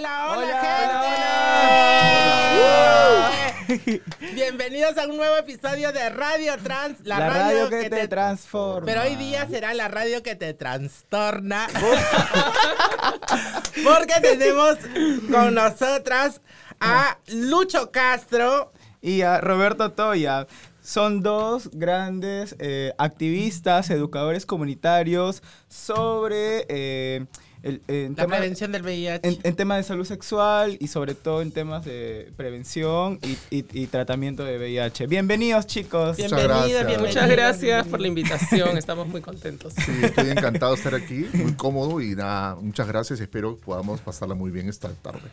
Hola, hola, gente. Bienvenidos a un nuevo episodio de Radio Trans, la, radio, que, te, transforma. Pero hoy día será la radio que te trastorna. Porque tenemos con nosotras a Lucho Castro y a Roberto Toya. Son dos grandes eh, activistas, educadores comunitarios sobre... Eh, en la prevención del VIH. En, temas de salud sexual y sobre todo en temas de prevención y, tratamiento de VIH. Bienvenidos chicos. Muchas gracias. Muchas gracias por la invitación, estamos muy contentos. Sí, estoy encantado de estar aquí, muy cómodo y nada, muchas gracias, espero que podamos pasarla muy bien esta tarde.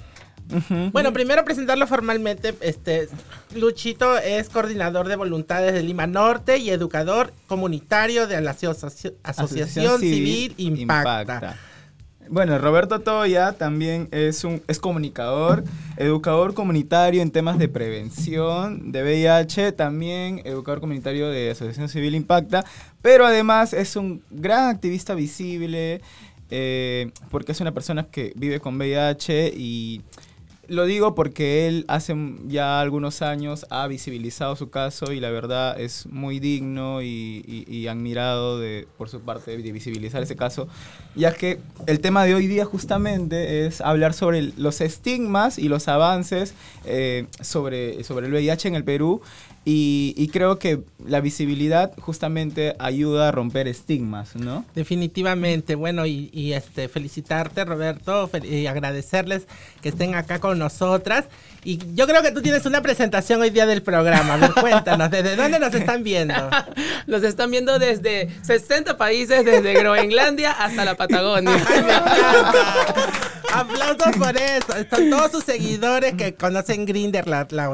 Bueno, primero presentarlo formalmente, este Luchito es coordinador de voluntades de Lima Norte y educador comunitario de la Asociación, Civil, Impacta. Bueno, Roberto Toya también es un es comunicador, educador comunitario en temas de prevención de VIH, también educador comunitario de Asociación Civil Impacta, pero además es un gran activista visible eh, porque es una persona que vive con VIH y lo digo porque él hace ya algunos años ha visibilizado su caso y la verdad es muy digno y, admirado de, por su parte de visibilizar ese caso, ya que el tema de hoy día justamente es hablar sobre los estigmas y los avances eh, sobre, sobre el VIH en el Perú y, creo que la visibilidad justamente ayuda a romper estigmas, ¿no? Definitivamente. Bueno, y, este felicitarte, Roberto, y agradecerles que estén acá con nosotras. Y yo creo que tú tienes una presentación hoy día del programa. A ver, cuéntanos, ¿desde dónde nos están viendo? Nos están viendo desde 60 países, desde Groenlandia hasta la Patagonia. Ay, me encanta. Aplausos por eso. Están todos sus seguidores que conocen Grinder, la, la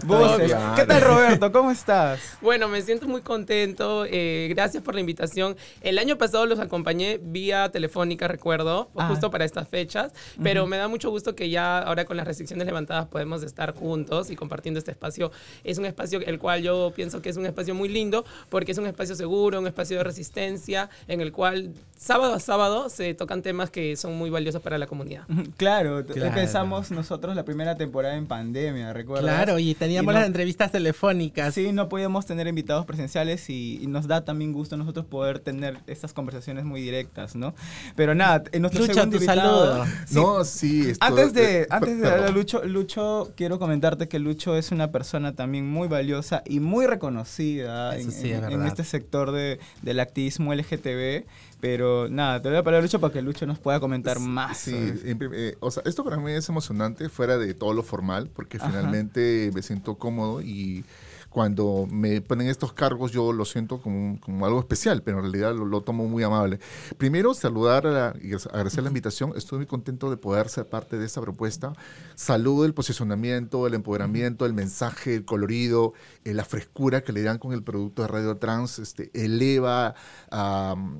¿Qué tal, Roberto? ¿Cómo estás? Bueno, me siento muy contento. Eh, gracias por la invitación. El año pasado los acompañé vía telefónica, recuerdo, ah. justo para estas fechas. Pero me da mucho gusto que ya ahora con las restricciones levantadas podemos estar juntos y compartiendo este espacio. Es un espacio el cual yo pienso que es un espacio muy lindo porque es un espacio seguro, un espacio de resistencia en el cual sábado a sábado se tocan temas que son muy valiosos para la comunidad. Claro, empezamos nosotros la primera temporada en pandemia, ¿recuerdas? Claro, y teníamos las entrevistas telefónicas. Sí, no podíamos tener invitados presenciales y, nos da también gusto nosotros poder tener estas conversaciones muy directas, ¿no? Pero nada, en nuestro Lucho, tu saludo. No, sí. antes de, antes de darle a Lucho, Lucho, quiero comentarte que Lucho es una persona también muy valiosa y muy reconocida en, en, este sector de, del activismo LGTB pero nada, te voy a parar Lucho para que Lucho nos pueda comentar más. Sí, eh, o sea, esto para mí es emocionante fuera de todo lo formal, porque finalmente me siento cómodo y cuando me ponen estos cargos yo lo siento como, como algo especial, pero en realidad lo, tomo muy amable. Primero, saludar y agradecer la invitación. Estoy muy contento de poder ser parte de esta propuesta. Saludo el posicionamiento, el empoderamiento, el mensaje, el colorido, eh, la frescura que le dan con el producto de Radio Trans, este, eleva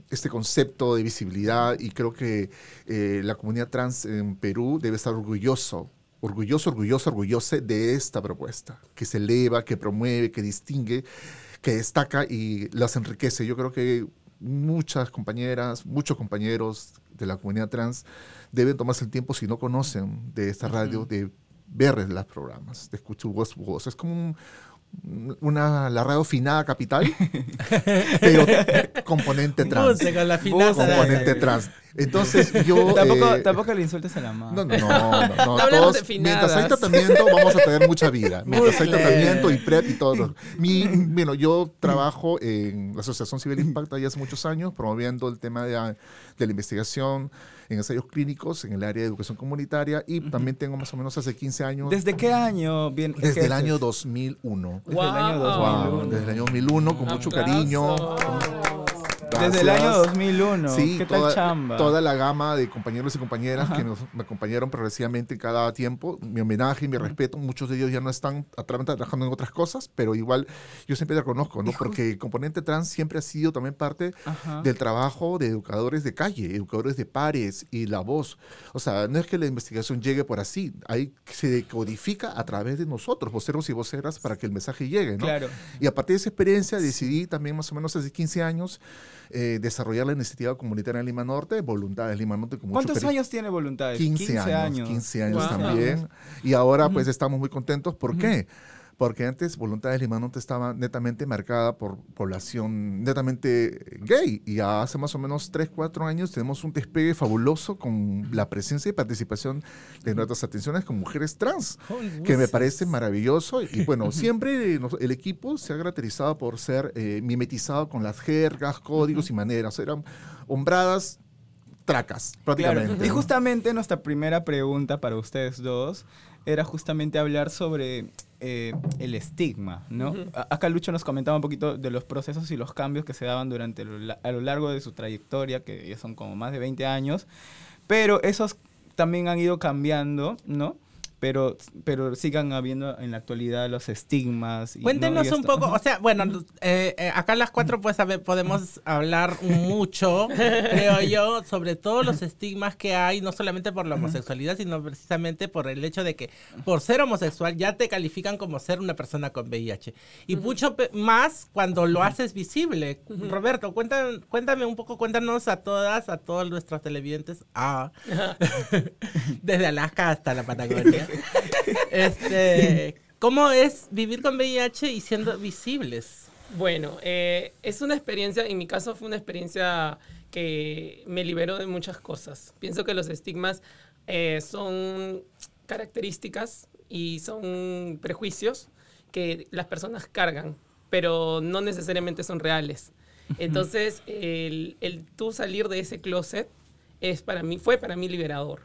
este concepto de visibilidad y creo que eh, la comunidad trans en Perú debe estar orgulloso orgulloso, orgulloso, orgulloso de esta propuesta, que se eleva, que promueve, que distingue, que destaca y las enriquece. Yo creo que muchas compañeras, muchos compañeros de la comunidad trans deben tomarse el tiempo, si no conocen de esta radio, de ver los programas, de escuchar voz, voz. Es como un, una, la radio finada capital, pero componente trans. la componente trans. Entonces yo... tampoco, eh, tampoco le insultes a la mamá. No, no, no. no, mientras hay tratamiento vamos a tener mucha vida. Mientras hay tratamiento y PrEP y todo. Mi, bueno, yo trabajo en la Asociación Civil Impacta ya hace muchos años promoviendo el tema de, de la investigación en ensayos clínicos en el área de educación comunitaria y también tengo más o menos hace 15 años. ¿Desde qué año? Bien, desde el año 2001. Desde el año 2001. Desde el año 2001, con mucho cariño. Desde el año 2001. Sí, ¿Qué toda, tal chamba? Toda la gama de compañeros y compañeras que nos, me acompañaron progresivamente cada tiempo. Mi homenaje y mi respeto. Muchos de ellos ya no están trabajando en otras cosas, pero igual yo siempre la conozco, ¿no? Porque el componente trans siempre ha sido también parte del trabajo de educadores de calle, educadores de pares y la voz. O sea, no es que la investigación llegue por así, ahí se codifica a través de nosotros, voceros y voceras, para que el mensaje llegue, ¿no? Claro. Y a partir de esa experiencia decidí también más o menos hace 15 años eh, desarrollar la iniciativa comunitaria en Lima Norte, Voluntades Lima Norte. Con ¿Cuántos mucho años tiene Voluntades? 15, años, 15 años Wow. también. Y ahora pues estamos muy contentos. ¿Por qué? Porque antes Voluntades Lima Norte estaba netamente marcada por población netamente gay. Y hace más o menos 3, 4 años tenemos un despegue fabuloso con la presencia y participación de nuestras atenciones con mujeres trans, que me parece maravilloso. Y bueno, siempre el equipo se ha caracterizado por ser eh, mimetizado con las jergas, códigos y maneras. Eran hombradas tracas, Claro. prácticamente. Y ¿no? justamente nuestra primera pregunta para ustedes dos era justamente hablar sobre eh, el estigma, ¿no? A- Acá Lucho nos comentaba un poquito de los procesos y los cambios que se daban durante lo a lo largo de su trayectoria, que ya son como más de 20 años, pero esos también han ido cambiando, ¿no? Pero, pero sigan habiendo en la actualidad los estigmas. y- ¿no? Cuéntenos Y un poco, o sea, bueno, eh, eh, acá las cuatro pues a ver, podemos hablar mucho, creo yo, sobre todos los estigmas que hay, no solamente por la homosexualidad, sino precisamente por el hecho de que por ser homosexual ya te califican como ser una persona con VIH. Y mucho pe- más cuando lo haces visible. Roberto, cuéntame, cuéntame un poco, cuéntanos a todas, a todos nuestros televidentes, ah, desde Alaska hasta la Patagonia. Este, ¿cómo es vivir con VIH y siendo visibles? Bueno, eh, es una experiencia, en mi caso fue una experiencia que me liberó de muchas cosas. Pienso que los estigmas eh, son características y son prejuicios que las personas cargan, pero no necesariamente son reales. Entonces, el, el tú salir de ese closet es para mí, fue para mí liberador.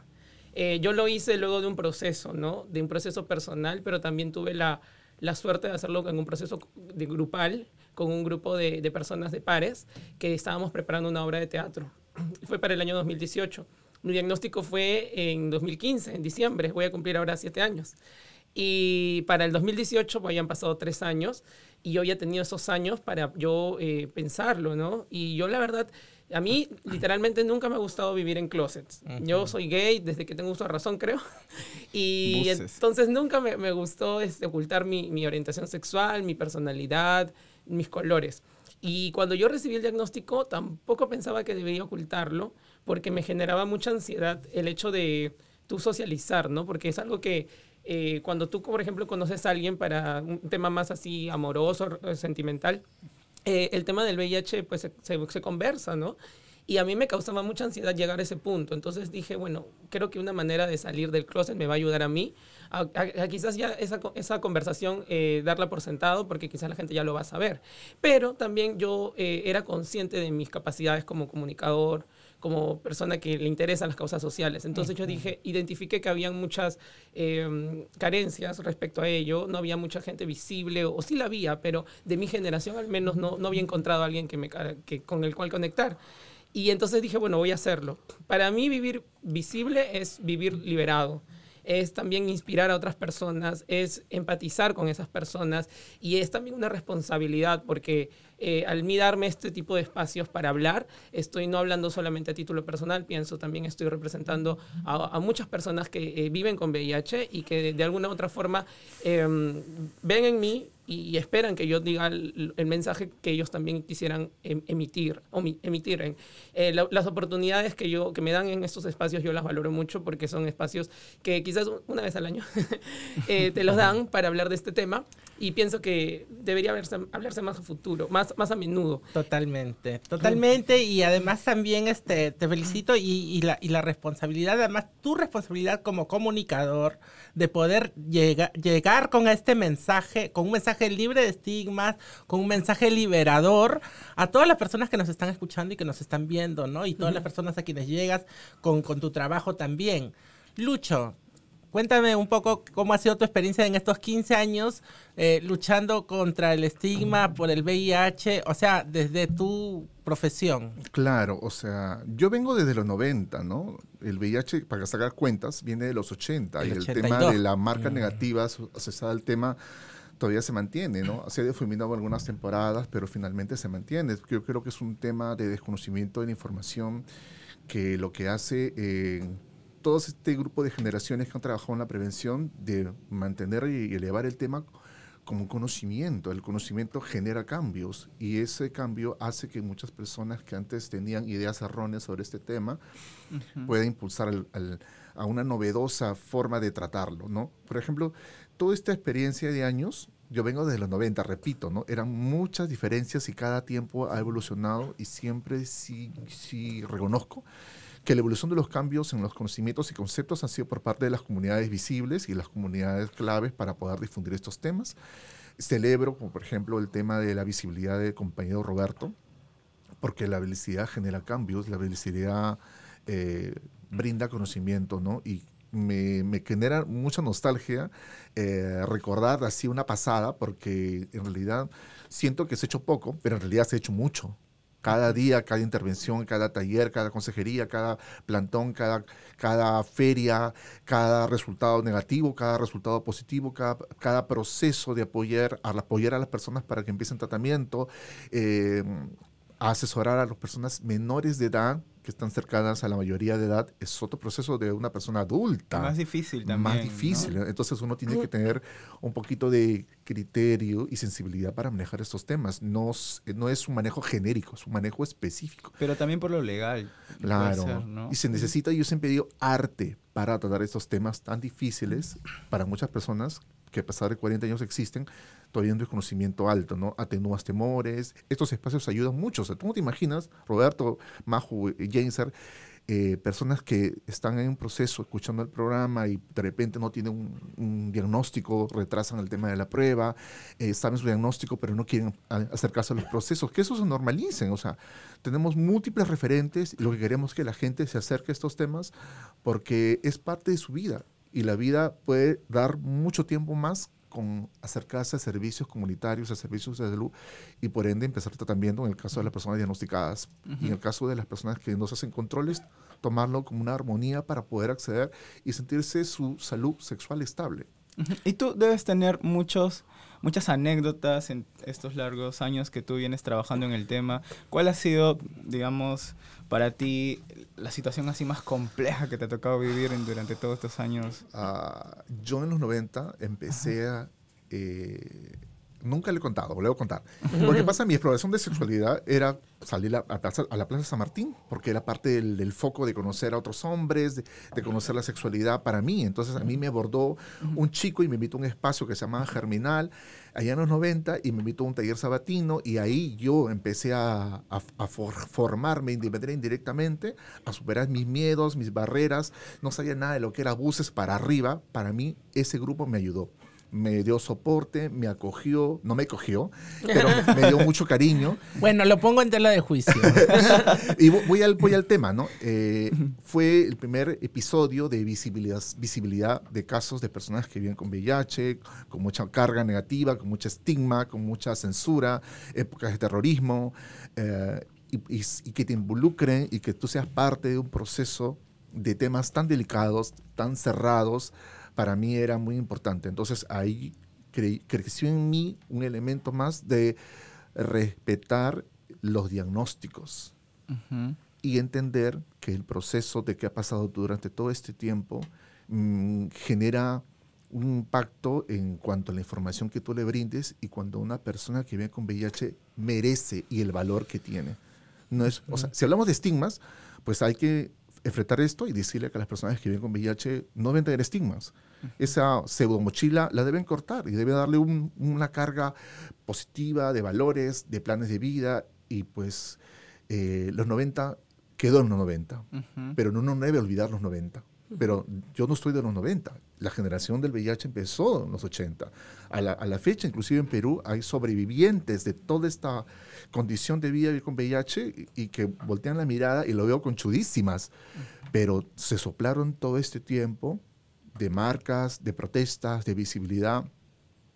Eh, yo lo hice luego de un proceso, ¿no? De un proceso personal, pero también tuve la, la suerte de hacerlo en un proceso de grupal, con un grupo de, de personas de pares, que estábamos preparando una obra de teatro. Fue para el año 2018. Mi diagnóstico fue en 2015, en diciembre. Voy a cumplir ahora siete años. Y para el 2018 pues, habían pasado tres años y yo había tenido esos años para yo eh, pensarlo, ¿no? Y yo la verdad, a mí literalmente nunca me ha gustado vivir en closets. Yo soy gay desde que tengo uso de razón, creo. Y Buses. entonces nunca me, me gustó este, ocultar mi, mi orientación sexual, mi personalidad, mis colores. Y cuando yo recibí el diagnóstico, tampoco pensaba que debía ocultarlo, porque me generaba mucha ansiedad el hecho de tú socializar, ¿no? Porque es algo que eh, cuando tú, por ejemplo, conoces a alguien para un tema más así amoroso, sentimental, eh, el tema del VIH pues se, conversa, ¿no? Y a mí me causaba mucha ansiedad llegar a ese punto. Entonces dije, bueno, creo que una manera de salir del closet me va a ayudar a mí. Quizás ya esa, esa conversación eh, darla por sentado porque quizás la gente ya lo va a saber. Pero también yo eh, era consciente de mis capacidades como comunicador, como persona que le interesan las causas sociales. Entonces yo dije, identifiqué que habían muchas eh, carencias respecto a ello, no había mucha gente visible, o, sí la había, pero de mi generación al menos no, no había encontrado a alguien que me, que, con el cual conectar. Y entonces dije, bueno, voy a hacerlo. Para mí vivir visible es vivir liberado. Es también inspirar a otras personas, es empatizar con esas personas y es también una responsabilidad porque eh, al mí darme este tipo de espacios para hablar, estoy no hablando solamente a título personal, pienso también estoy representando a, muchas personas que eh, viven con VIH y que de, alguna u otra forma eh, ven en mí y, esperan que yo diga el, mensaje que ellos también quisieran em- emitir o mi- emitir. eh, la- las oportunidades que yo que me dan en estos espacios yo las valoro mucho porque son espacios que quizás una vez al año eh, te los dan para hablar de este tema y pienso que debería hablarse, hablarse más a futuro, más, más a menudo. Totalmente, totalmente. Y además también este, te felicito y, y la, y la responsabilidad, además tu responsabilidad como comunicador de poder llega- llegar con este mensaje, con un mensaje libre de estigmas, con un mensaje liberador a todas las personas que nos están escuchando y que nos están viendo, ¿no? Y todas las personas a quienes llegas con, con tu trabajo también. Lucho, Cuéntame un poco cómo ha sido tu experiencia en estos 15 años eh, luchando contra el estigma por el VIH, o sea, desde tu profesión. Claro, o sea, yo vengo desde los 90, ¿no? El VIH, para sacar cuentas, viene de los 80 y el 82. tema de la marca negativa aso- asociada al tema todavía se mantiene, ¿no? Se ha difuminado algunas temporadas, pero finalmente se mantiene. Yo creo que es un tema de desconocimiento de la información que lo que hace eh, todo este grupo de generaciones que han trabajado en la prevención de mantener y elevar el tema como conocimiento. El conocimiento genera cambios y ese cambio hace que muchas personas que antes tenían ideas erróneas sobre este tema puedan impulsar a una novedosa forma de tratarlo, ¿no? Por ejemplo, toda esta experiencia de años, yo vengo desde los 90, repito, ¿no? Eran muchas diferencias y cada tiempo ha evolucionado y siempre sí, sí reconozco que la evolución de los cambios en los conocimientos y conceptos ha sido por parte de las comunidades visibles y las comunidades claves para poder difundir estos temas. Celebro, como por ejemplo, el tema de la visibilidad del compañero Roberto, porque la visibilidad genera cambios, la visibilidad eh, brinda conocimiento, ¿no? Y me, me, genera mucha nostalgia eh, recordar así una pasada, porque en realidad siento que se ha hecho poco, pero en realidad se ha hecho mucho. Cada día, cada intervención, cada taller, cada consejería, cada plantón, cada, cada feria, cada resultado negativo, cada resultado positivo, cada, cada proceso de apoyar a, apoyar a las personas para que empiecen tratamiento, eh, asesorar a las personas menores de edad que están cercanas a la mayoría de edad es otro proceso de una persona adulta. Más difícil también. Más difícil. Entonces uno tiene que tener un poquito de criterio y sensibilidad para manejar estos temas. No, no es un manejo genérico, es un manejo específico. Pero también por lo legal. Claro. Y se necesita, yo siempre digo, arte para tratar estos temas tan difíciles para muchas personas que a pesar de 40 años existen, todavía un desconocimiento alto, ¿no? Atenúas temores. Estos espacios ayudan mucho. O sea, tú no te imaginas, Roberto, Majo, Jameser, eh, personas que están en un proceso escuchando el programa y de repente no tienen un, diagnóstico, retrasan el tema de la prueba, eh, saben su diagnóstico pero no quieren acercarse a los procesos, que eso se normalicen, o sea, tenemos múltiples referentes y lo que queremos es que la gente se acerque a estos temas porque es parte de su vida y la vida puede dar mucho tiempo más con acercarse a servicios comunitarios, a servicios de salud y por ende empezar tratamiento en el caso de las personas diagnosticadas y en el caso de las personas que no se hacen controles, tomarlo como una armonía para poder acceder y sentirse su salud sexual estable. Y tú debes tener muchos, muchas anécdotas en estos largos años que tú vienes trabajando en el tema. ¿Cuál ha sido, digamos, para ti la situación así más compleja que te ha tocado vivir durante todos estos años? Ah, yo en los 90 empecé a... Eh, nunca le he contado, lo voy a contar. Lo que pasa, mi exploración de sexualidad era salir a, a, la Plaza San Martín, porque era parte del, foco de conocer a otros hombres, de, conocer la sexualidad para mí. Entonces a mí me abordó un chico y me invitó a un espacio que se llamaba Germinal, allá en los 90, y me invitó a un taller sabatino, y ahí yo empecé a, a formarme de manera indirectamente, a superar mis miedos, mis barreras. No sabía nada de lo que era buses para arriba. Para mí ese grupo me ayudó me dio soporte, me acogió, no me cogió, pero me dio mucho cariño. Bueno, lo pongo en tela de juicio. y voy al, voy al tema, ¿no? Eh, fue el primer episodio de visibilidad, visibilidad de casos de personas que viven con VIH, con mucha carga negativa, con mucha estigma, con mucha censura, épocas de terrorismo, eh, y, y que te involucren y que tú seas parte de un proceso de temas tan delicados, tan cerrados, para mí era muy importante. Entonces ahí creció en mí un elemento más de respetar los diagnósticos y entender que el proceso de que ha pasado durante todo este tiempo mm, genera un impacto en cuanto a la información que tú le brindes y cuando una persona que vive con VIH merece y el valor que tiene. No es, o sea, si hablamos de estigmas, pues hay que enfrentar esto y decirle que las personas que viven con VIH no deben tener estigmas. Esa pseudo mochila la deben cortar y debe darle una carga positiva de valores, de planes de vida y pues eh, los 90 quedó en los 90, pero no, no debe olvidar los 90. Pero yo no estoy de los 90. La generación del VIH empezó en los 80. A la, a la, fecha, inclusive en Perú, hay sobrevivientes de toda esta condición de vida con VIH y, que voltean la mirada y lo veo conchudísimas. Pero se soplaron todo este tiempo de marcas, de protestas, de visibilidad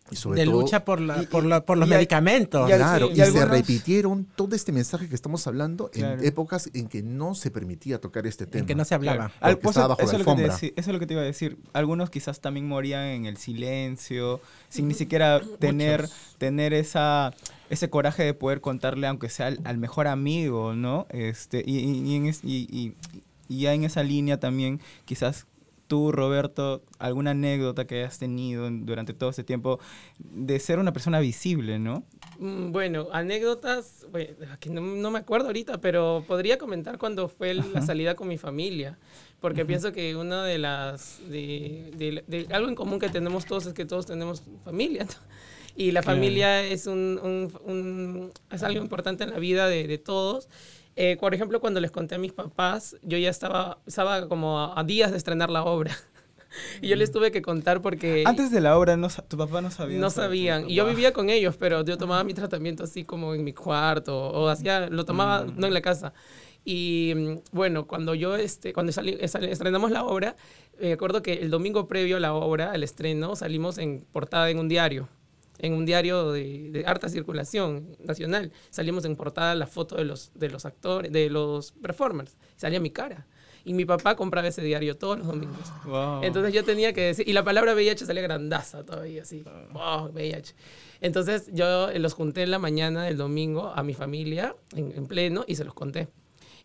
de lucha por, la, por, por, los medicamentos. claro, y, se repitieron todo este mensaje que estamos hablando en épocas en que no se permitía tocar este tema. En que no se hablaba. Pues, eso, es lo que eso, es lo que te iba a decir. Algunos quizás también morían en el silencio, sin ni siquiera tener, tener esa ese coraje de poder contarle, aunque sea al, mejor amigo, ¿no? Este, y, y, y, y ya en esa línea también quizás tú, Roberto, alguna anécdota que hayas tenido durante todo este tiempo de ser una persona visible, ¿no? Mm, bueno, anécdotas, que no, me acuerdo ahorita, pero podría comentar cuando fue la salida con mi familia, porque pienso que una de las, de, algo en común que tenemos todos es que todos tenemos familia. Y la familia es, un, es algo importante en la vida de, todos. Eh, por ejemplo, cuando les conté a mis papás, yo ya estaba, estaba como a, días de estrenar la obra. Y yo les tuve que contar porque... Antes de la obra, no, tu papá no sabía. No sabían. Y yo vivía con ellos, pero yo tomaba mi tratamiento así como en mi cuarto o hacía, lo tomaba mm. no en la casa. Y mm, bueno, cuando yo, este, cuando salí, estrenamos la obra, me acuerdo que el domingo previo a la obra, al estreno, salimos en portada en un diario en un diario de, de, harta circulación nacional. Salimos en portada la foto de los, de los actores, de los performers. Salía mi cara. Y mi papá compraba ese diario todos los domingos. Entonces yo tenía que decir, y la palabra VIH salía grandaza todavía, así, wow, VIH. Entonces yo los junté en la mañana del domingo a mi familia en, en pleno y se los conté.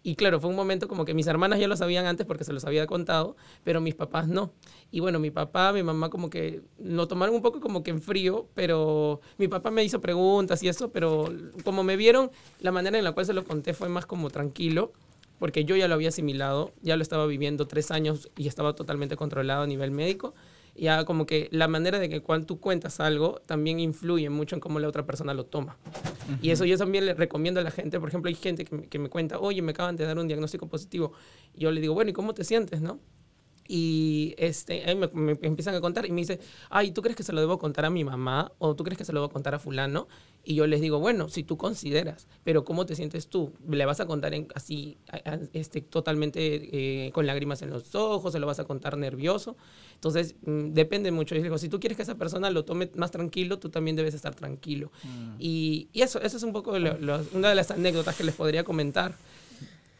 Y claro, fue un momento como que mis hermanas ya lo sabían antes porque se los había contado, pero mis papás no. Y bueno, mi papá, mi mamá como que lo tomaron un poco como que en frío, pero mi papá me hizo preguntas y eso, pero como me vieron, la manera en la cual se lo conté fue más como tranquilo porque yo ya lo había asimilado, ya lo estaba viviendo tres años y estaba totalmente controlado a nivel médico ya como que la manera de que cuando tú cuentas algo también influye mucho en cómo la otra persona lo toma. Y eso yo también le recomiendo a la gente, por ejemplo, hay gente que me, que me, cuenta, oye, me acaban de dar un diagnóstico positivo. Y yo le digo, bueno, ¿y cómo te sientes, no? Y este, me, me, empiezan a contar y me dice, ay, ¿tú crees que se lo debo contar a mi mamá? ¿O tú crees que se lo debo contar a fulano? Y yo les digo, bueno, si tú consideras, pero ¿cómo te sientes tú? ¿Le vas a contar en, así, este, totalmente eh, con lágrimas en los ojos? ¿Se lo vas a contar nervioso? Entonces, mm, depende mucho. Y digo, si tú quieres que esa persona lo tome más tranquilo, tú también debes estar tranquilo. Mm. Y, y, eso, eso es un poco una de las anécdotas que les podría comentar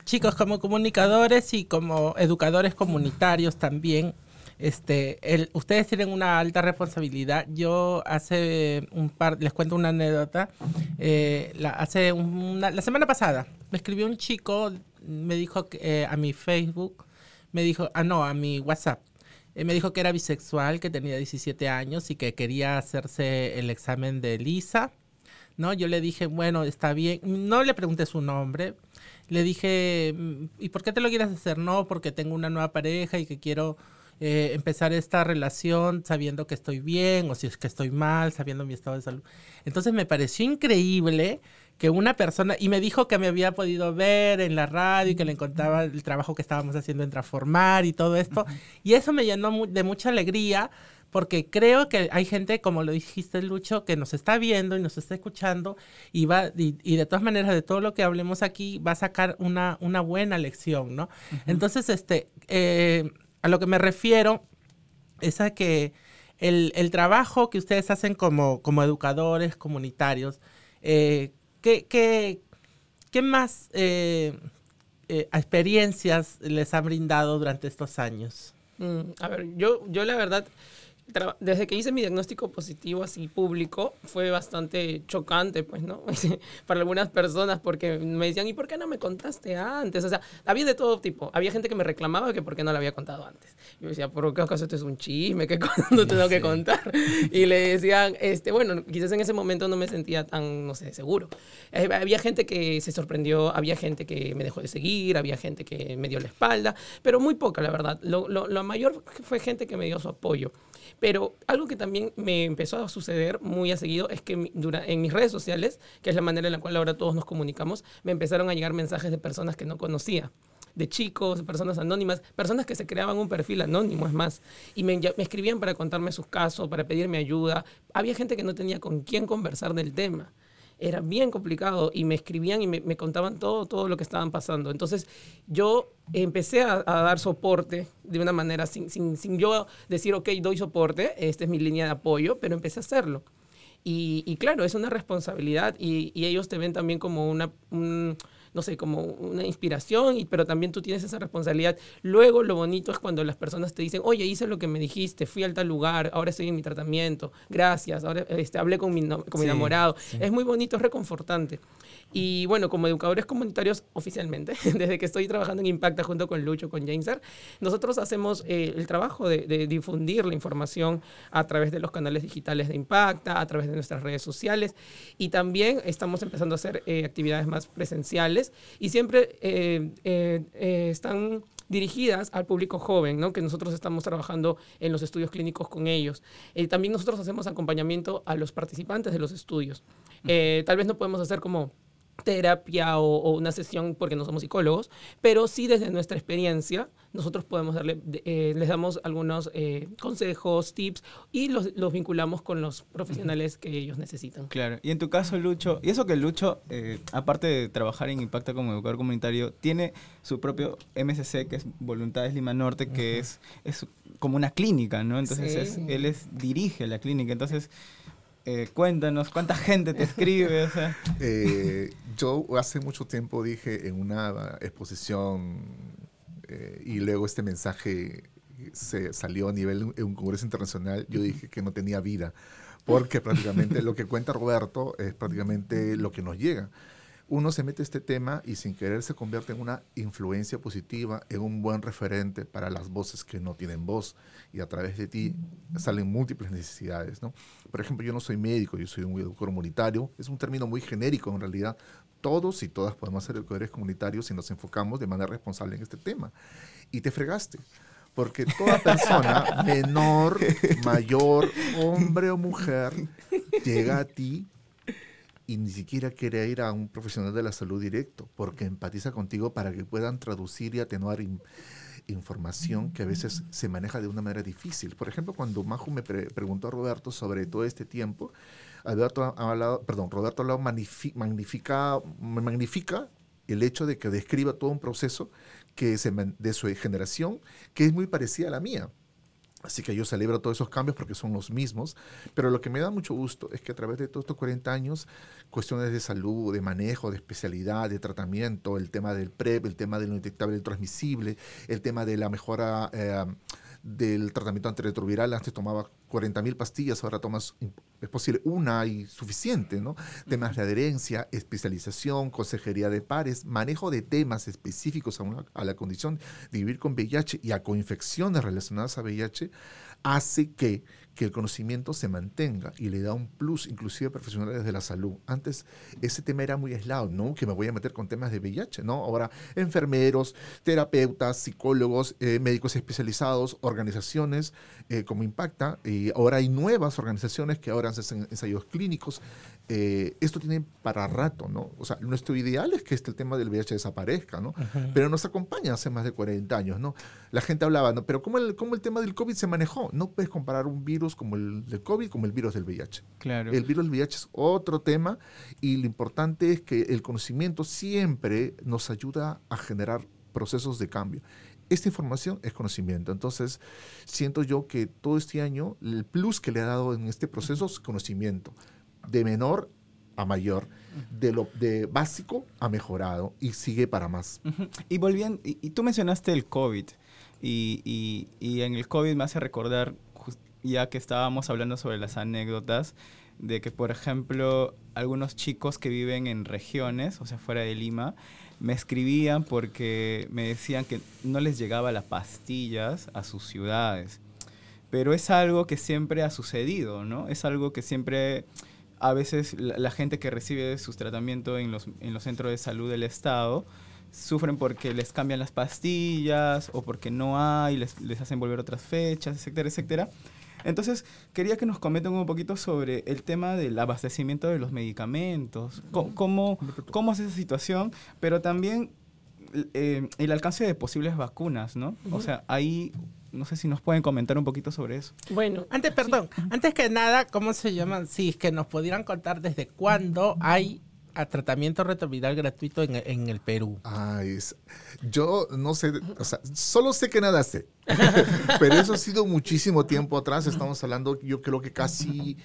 chicos, como comunicadores y como educadores comunitarios también, este, ustedes tienen una alta responsabilidad. Yo hace un par, les cuento una anécdota. Eh, la, hace una, la semana pasada me escribió un chico, me dijo que, eh, a mi Facebook, me dijo, ah, no, a mi WhatsApp. Eh, me dijo que era bisexual, que tenía 17 años y que quería hacerse el examen de Lisa. ¿no? Yo le dije, bueno, está bien. No le pregunté su nombre, le dije, mm, ¿y por qué te lo quieres hacer? No, porque tengo una nueva pareja y que quiero eh, empezar esta relación sabiendo que estoy bien o si es que estoy mal, sabiendo mi estado de salud. Entonces me pareció increíble que una persona, y me dijo que me había podido ver en la radio y que le contaba el trabajo que estábamos haciendo en Transformar y todo esto, y eso me llenó de mucha alegría porque creo que hay gente, como lo dijiste Lucho, que nos está viendo y nos está escuchando y va y, de todas maneras de todo lo que hablemos aquí va a sacar una, una buena lección, ¿no? Entonces, este, eh, a lo que me refiero es a que el, trabajo que ustedes hacen como, como educadores comunitarios, eh, ¿qué, qué, más eh, experiencias les ha brindado durante estos años? Mm, a ver, yo, yo la verdad desde que hice mi diagnóstico positivo así público, fue bastante chocante, pues, ¿no? Para algunas personas, porque me decían, ¿y por qué no me contaste antes? O sea, había de todo tipo. Había gente que me reclamaba que por qué no lo había contado antes. Yo decía, ¿por qué acaso esto es un chisme? ¿Qué no tengo que contar? Y le decían, este, bueno, quizás en ese momento no me sentía tan, no sé, seguro. Eh, había gente que se sorprendió, había gente que me dejó de seguir, había gente que me dio la espalda, pero muy poca, la verdad. Lo, lo, lo mayor fue gente que me dio su apoyo. Pero algo que también me empezó a suceder muy a seguido es que en mis redes sociales, que es la manera en la cual ahora todos nos comunicamos, me empezaron a llegar mensajes de personas que no conocía de chicos, personas anónimas, personas que se creaban un perfil anónimo, es más, y me, me, escribían para contarme sus casos, para pedirme ayuda. Había gente que no tenía con quién conversar del tema era bien complicado y me escribían y me, contaban todo, todo lo que estaban pasando. Entonces yo empecé a, dar soporte de una manera, sin, sin, sin, yo decir, ok, doy soporte, esta es mi línea de apoyo, pero empecé a hacerlo. Y, y claro, es una responsabilidad y, y, ellos te ven también como una, no sé, como una inspiración, y, pero también tú tienes esa responsabilidad. Luego lo bonito es cuando las personas te dicen, oye, hice lo que me dijiste, fui al tal lugar, ahora estoy en mi tratamiento, gracias, ahora este, hablé con mi, con mi enamorado. Es muy bonito, es reconfortante. Y bueno, como educadores comunitarios oficialmente, desde que estoy trabajando en Impacta junto con Lucho, con Jameser, nosotros hacemos eh, el trabajo de, difundir la información a través de los canales digitales de Impacta, a través de nuestras redes sociales y también estamos empezando a hacer eh, actividades más presenciales y siempre eh, están dirigidas al público joven, ¿no? que nosotros estamos trabajando en los estudios clínicos con ellos. también nosotros hacemos acompañamiento a los participantes de los estudios. tal vez no podemos hacer como terapia o, una sesión porque no somos psicólogos, pero sí desde nuestra experiencia nosotros podemos darle, eh, les damos algunos eh, consejos, tips y los, los, vinculamos con los profesionales que ellos necesitan. Claro, y en tu caso Lucho, y eso que Lucho, eh, aparte de trabajar en Impacta como educador comunitario, tiene su propio MSC que es Voluntades Lima Norte, que es, es como una clínica, ¿no? Entonces él es, dirige la clínica, entonces... cuéntanos, ¿cuánta gente te escribe? yo hace mucho tiempo dije en una exposición eh, y luego este mensaje se salió a nivel en un congreso internacional, yo dije que no tenía vida, porque prácticamente lo que cuenta Roberto es prácticamente lo que nos llega uno se mete a este tema y sin querer se convierte en una influencia positiva, en un buen referente para las voces que no tienen voz y a través de ti salen múltiples necesidades. ¿no? Por ejemplo, yo no soy médico, yo soy un educador comunitario, es un término muy genérico en realidad. Todos y todas podemos ser educadores comunitarios si nos enfocamos de manera responsable en este tema. Y te fregaste porque toda persona, menor, mayor, hombre o mujer, llega a ti y ni siquiera quiere ir a un profesional de la salud directo, porque empatiza contigo para que puedan traducir y atenuar información que a veces se maneja de una manera difícil. Por ejemplo, cuando Maju me preguntó a Roberto sobre todo este tiempo, Alberto ha hablado, perdón, Roberto ha hablado magnifica, magnifica el hecho de que describa todo un proceso que se, de su generación que es muy parecida a la mía. Así que yo celebro todos esos cambios porque son los mismos, pero lo que me da mucho gusto es que a través de todos estos 40 años, cuestiones de salud, de manejo, de especialidad, de tratamiento, el tema del PrEP, el tema de lo indetectable y transmisible, el tema de la mejora eh, del tratamiento antirretroviral, antes tomaba 40.000 pastillas, ahora tomas, es posible, una y suficiente, ¿no? Temas de adherencia, especialización, consejería de pares, manejo de temas específicos a, a la condición de vivir con VIH y a coinfecciones relacionadas a VIH, hace que que el conocimiento se mantenga y le da un plus inclusive a profesionales de la salud. Antes ese tema era muy aislado, ¿no? Que me voy a meter con temas de VIH, ¿no? Ahora enfermeros, terapeutas, psicólogos, eh, médicos especializados, organizaciones eh, como Impacta, y ahora hay nuevas organizaciones que ahora hacen ensayos clínicos. Eh, esto tiene para rato, ¿no? O sea, nuestro ideal es que este tema del VIH desaparezca, ¿no? Pero nos acompaña hace más de 40 años, ¿no? La gente hablaba, ¿no? Pero ¿cómo el, cómo el tema del COVID se manejó? No puedes comparar un virus como el del COVID como el virus del VIH. Claro. El virus del VIH es otro tema y lo importante es que el conocimiento siempre nos ayuda a generar procesos de cambio. Esta información es conocimiento. Entonces, siento yo que todo este año el plus que le ha dado en este proceso es conocimiento. De menor a mayor, de lo de básico a mejorado y sigue para más. Y volviendo, y, tú mencionaste el COVID y, y, y, en el COVID me hace recordar ya que estábamos hablando sobre las anécdotas, de que, por ejemplo, algunos chicos que viven en regiones, o sea, fuera de Lima, me escribían porque me decían que no les llegaba las pastillas a sus ciudades. Pero es algo que siempre ha sucedido, ¿no? Es algo que siempre, a veces la, gente que recibe sus tratamientos en los, en los centros de salud del Estado, sufren porque les cambian las pastillas o porque no hay, les, les hacen volver otras fechas, etcétera, etcétera. Entonces, quería que nos comenten un poquito sobre el tema del abastecimiento de los medicamentos, cómo, cómo, es esa situación, pero también eh, el alcance de posibles vacunas, ¿no? O sea, ahí no sé si nos pueden comentar un poquito sobre eso. Bueno, antes, perdón, antes que nada, ¿cómo se llaman? Si es que nos pudieran contar desde cuándo hay a tratamiento retroviral gratuito en, en, el Perú? Ay, yo no sé, o sea, solo sé que nada sé. Pero eso ha sido muchísimo tiempo atrás. Estamos hablando, yo creo que casi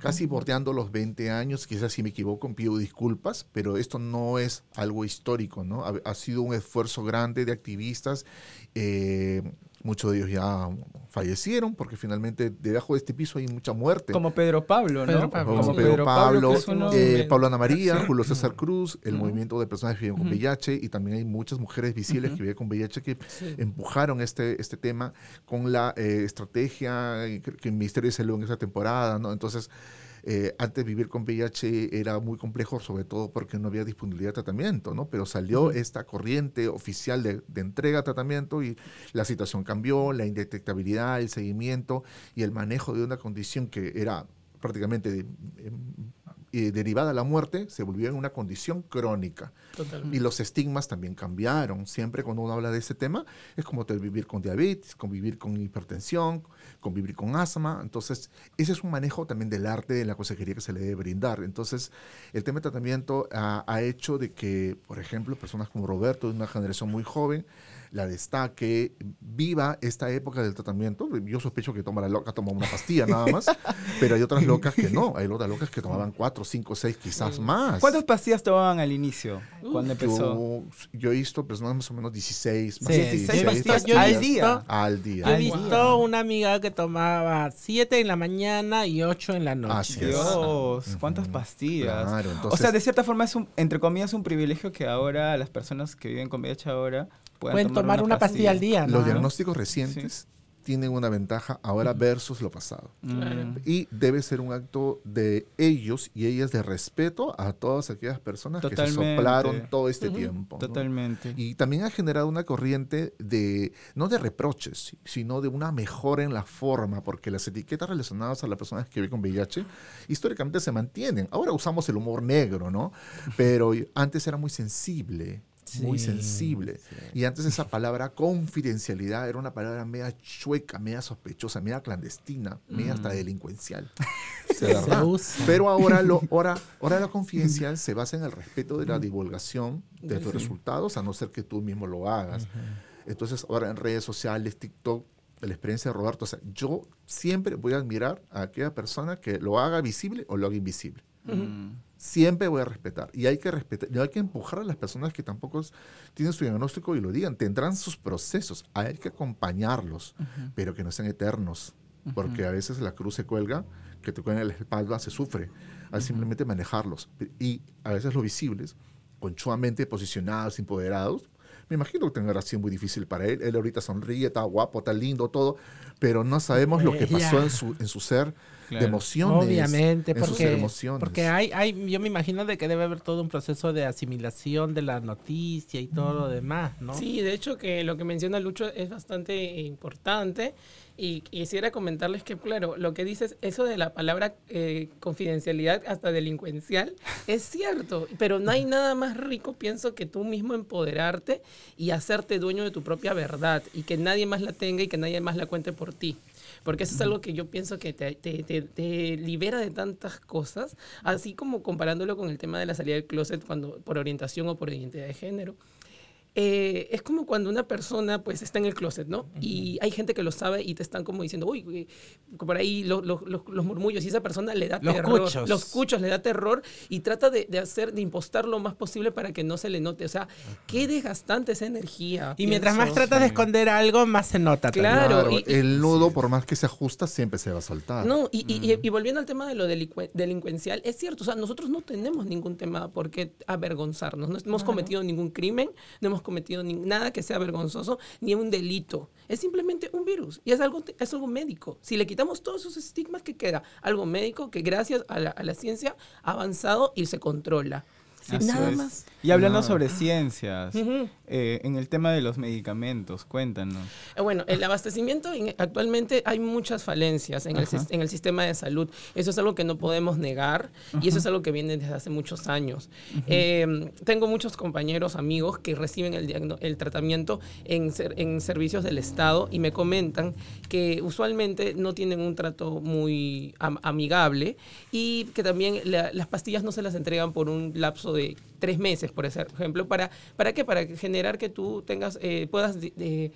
casi bordeando los 20 años, quizás si me equivoco pido disculpas, pero esto no es algo histórico, ¿no? Ha, ha sido un esfuerzo grande de activistas. Eh, Muchos de ellos ya fallecieron porque finalmente debajo de este piso hay mucha muerte. Como Pedro Pablo, ¿no? Pedro Pablo. Como Pedro, Pedro Pablo, Pablo, eh, Pablo Ana María, Sí. Julio César Cruz, el movimiento de personas que viven con. VIH y también hay muchas mujeres visibles que viven con VIH que Sí. empujaron este, este tema con la eh, estrategia eh, que que el Ministerio de Salud en esa temporada, ¿no? Entonces, eh, antes vivir con VIH era muy complejo, sobre todo porque no había disponibilidad de tratamiento, ¿no? Pero salió esta corriente oficial de, de entrega de tratamiento y la situación cambió, la indetectabilidad, el seguimiento y el manejo de una condición que era prácticamente de- em, eh, derivada de la muerte, se volvió en una condición crónica. Totalmente. Y los estigmas también cambiaron. Siempre cuando uno habla de este tema, es como vivir con diabetes, convivir con hipertensión, convivir con asma. Entonces, ese es un manejo también del arte de la consejería que se le debe brindar. Entonces, el tema de tratamiento ha, hecho de que, por ejemplo, personas como Roberto, de una generación muy joven, la destaque, viva esta época del tratamiento. Yo sospecho que toma la loca, toma una pastilla nada más, pero hay otras locas que no. Hay otras locas que tomaban cuatro, cinco, seis, quizás más. ¿Cuántas pastillas tomaban al inicio? cuando empezó? Yo, yo he visto personas más o menos 16, más Sí, de 16 yo he 16 visto- pastillas yo al visto- día. al día. Yo he visto una amiga que tomaba 7 en la mañana y 8 en la noche. Así es. Dios, Ujú. cuántas pastillas. Claro, o sea, de cierta forma es un, entre comillas, un privilegio que ahora las personas que viven con VIH ahora puedan Pueden tomar una pastilla al día, ¿no? Los diagnósticos recientes tienen una ventaja ahora versus lo pasado. Claro. Y debe ser un acto de ellos y ellas de respeto a todas aquellas personas que se soplaron todo este tiempo. ¿no? Totalmente. Y también ha generado una corriente de, no de reproches, sino de una mejora en la forma, porque las etiquetas relacionadas a las personas que viven con VIH históricamente se mantienen. Ahora usamos el humor negro, ¿no? Pero antes era muy sensible, muy Sí, sensible. sí. Y antes esa palabra confidencialidad era una palabra media chueca, media sospechosa, media clandestina, media hasta delincuencial. De Se verdad. usa. Pero ahora, lo, ahora, ahora la confidencial se basa en el respeto de la divulgación de tus Sí. resultados, a no ser que tú mismo lo hagas. Entonces, ahora en redes sociales, TikTok, la experiencia de Roberto, o sea, yo siempre voy a admirar a aquella persona que lo haga visible o lo haga invisible. Mm. Siempre voy a respetar. Y hay que respetar, y hay que empujar a las personas que tampoco tienen su diagnóstico y lo digan. Tendrán sus procesos. Hay que acompañarlos, pero que no sean eternos. Porque a veces la cruz se cuelga, que te cuelga en la espalda, se sufre. Al simplemente manejarlos. Y a veces los visibles, conchuamente posicionados, empoderados, me imagino que tendrá sido muy difícil para él. Él ahorita sonríe, está guapo, está lindo, todo, pero no sabemos lo que pasó en su, en su ser Claro. de emociones. Obviamente, porque, emociones. porque hay, hay, yo me imagino de que debe haber todo un proceso de asimilación de la noticia y todo lo demás, ¿no? Sí, de hecho que lo que menciona Lucho es bastante importante y quisiera comentarles que, claro, lo que dices, eso de la palabra eh, confidencialidad hasta delincuencial, es cierto, pero no hay nada más rico, pienso, que tú mismo empoderarte y hacerte dueño de tu propia verdad y que nadie más la tenga y que nadie más la cuente por ti. Porque eso es algo que yo pienso que te, te- te- te libera de tantas cosas, así como comparándolo con el tema de la salida del closet cuando, por orientación o por identidad de género. Eh, es como cuando una persona pues está en el closet, ¿no? Y hay gente que lo sabe y te están como diciendo, uy, uy", por ahí lo- lo- lo- los murmullos y esa persona le da Los terror. cuchos. Los cuchos le da terror y trata de, de hacer, de impostar lo más posible para que no se le note. O sea, qué desgastante esa energía. Y mientras más tratas de esconder algo, más se nota. Claro, y- y- el nudo, por más que se ajusta, siempre se va a soltar. No, y, y- y- y volviendo al tema de lo delincuencial, es cierto, o sea, nosotros no tenemos ningún tema por qué avergonzarnos, no hemos cometido ningún crimen, no hemos cometido ni- nada que sea vergonzoso, ni un delito, es simplemente un virus y es algo, es algo médico. Si le quitamos todos esos estigmas, ¿qué queda? Algo médico que gracias a la, a la ciencia ha avanzado y se controla. Así nada es. más. Y hablando Nada. sobre ciencias. Eh, en el tema de los medicamentos, cuéntanos. Eh, Bueno, el abastecimiento en- actualmente hay muchas falencias en el, en sistema de salud. Eso es algo que no podemos negar y eso es algo que viene desde hace muchos años. Eh, tengo muchos compañeros, amigos que reciben el, el tratamiento en, ser- en servicios del Estado y me comentan que usualmente no tienen un trato muy am- amigable y que también la- las pastillas no se las entregan por un lapso de tres meses, por ejemplo. ¿Para, ¿para qué? Para generar que tú tengas, eh, puedas, eh,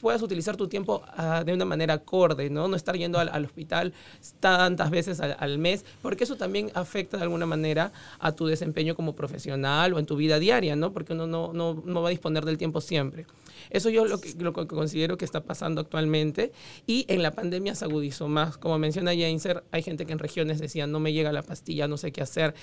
puedas utilizar tu tiempo ah, de una manera acorde, ¿no? No estar yendo al, hospital tantas veces al, mes, porque eso también afecta de alguna manera a tu desempeño como profesional o en tu vida diaria, ¿no? Porque uno no, no, no va a disponer del tiempo siempre. Eso yo lo que, lo que considero que está pasando actualmente y en la pandemia se agudizó más. Como menciona Jainser, hay gente que en regiones decía no me llega la pastilla, no sé qué hacer.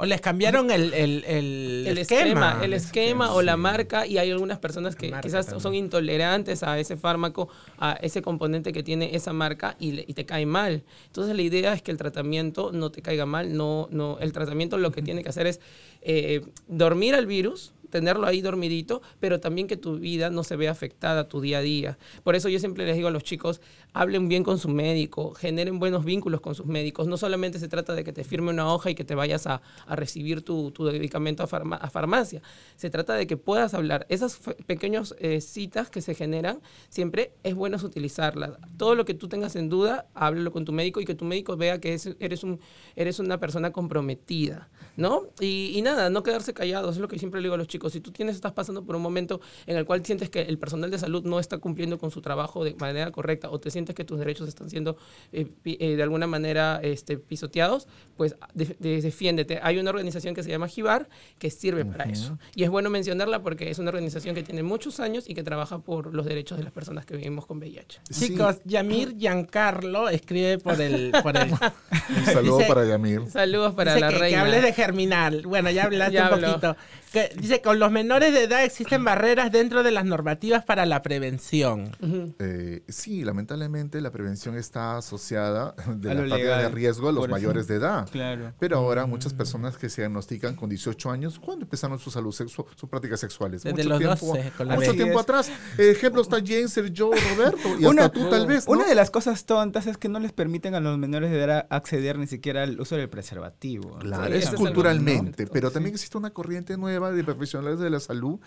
O les cambiaron el, el, el, esquema. El esquema o la marca y hay algunas personas que quizás son intolerantes a ese fármaco, a ese componente que tiene esa marca y, y, te cae mal. Entonces la idea es que el tratamiento no te caiga mal. No, no, el tratamiento lo que tiene que hacer es eh, dormir al virus, tenerlo ahí dormidito, pero también que tu vida no se vea afectada tu día a día. Por eso yo siempre les digo a los chicos, hablen bien con su médico, generen buenos vínculos con sus médicos. No solamente se trata de que te firme una hoja y que te vayas a, recibir tu, medicamento a, farmacia. Se trata de que puedas hablar. Esas pequeñas eh, citas que se generan, siempre es bueno utilizarlas. Todo lo que tú tengas en duda, háblalo con tu médico y que tu médico vea que eres, un, eres una persona comprometida, ¿no? Y, y nada, no quedarse callados, es lo que siempre le digo a los chicos si tú tienes, estás pasando por un momento en el cual sientes que el personal de salud no está cumpliendo con su trabajo de manera correcta o te sientes que tus derechos están siendo eh, eh, de alguna manera este, pisoteados, pues defiéndete. Hay una organización que se llama JIBAR que sirve para eso. Y es bueno mencionarla porque es una organización que tiene muchos años y que trabaja por los derechos de las personas que vivimos con VIH. Chicos, Yamir Giancarlo escribe por el... Por el un saludo para Yamir. Saludos para la reina. Que hables de germinal. Bueno, ya hablaste un poquito. Que, dice, con los menores de edad existen barreras dentro de las normativas para la prevención. Eh, sí, lamentablemente la prevención está asociada de la parte de riesgo a los mayores de edad. Claro. Pero ahora muchas personas que se diagnostican con 18 años, ¿cuándo empezaron su salud sexual, sus prácticas sexuales? Desde mucho los tiempo, 12, con mucho tiempo atrás. Ejemplo está James, Joe, Roberto y hasta tú tal vez. Una de las cosas tontas es que no les permiten a los menores de edad acceder ni siquiera al uso del preservativo. Claro, es culturalmente, pero también existe una corriente nueva de profesionales de la salud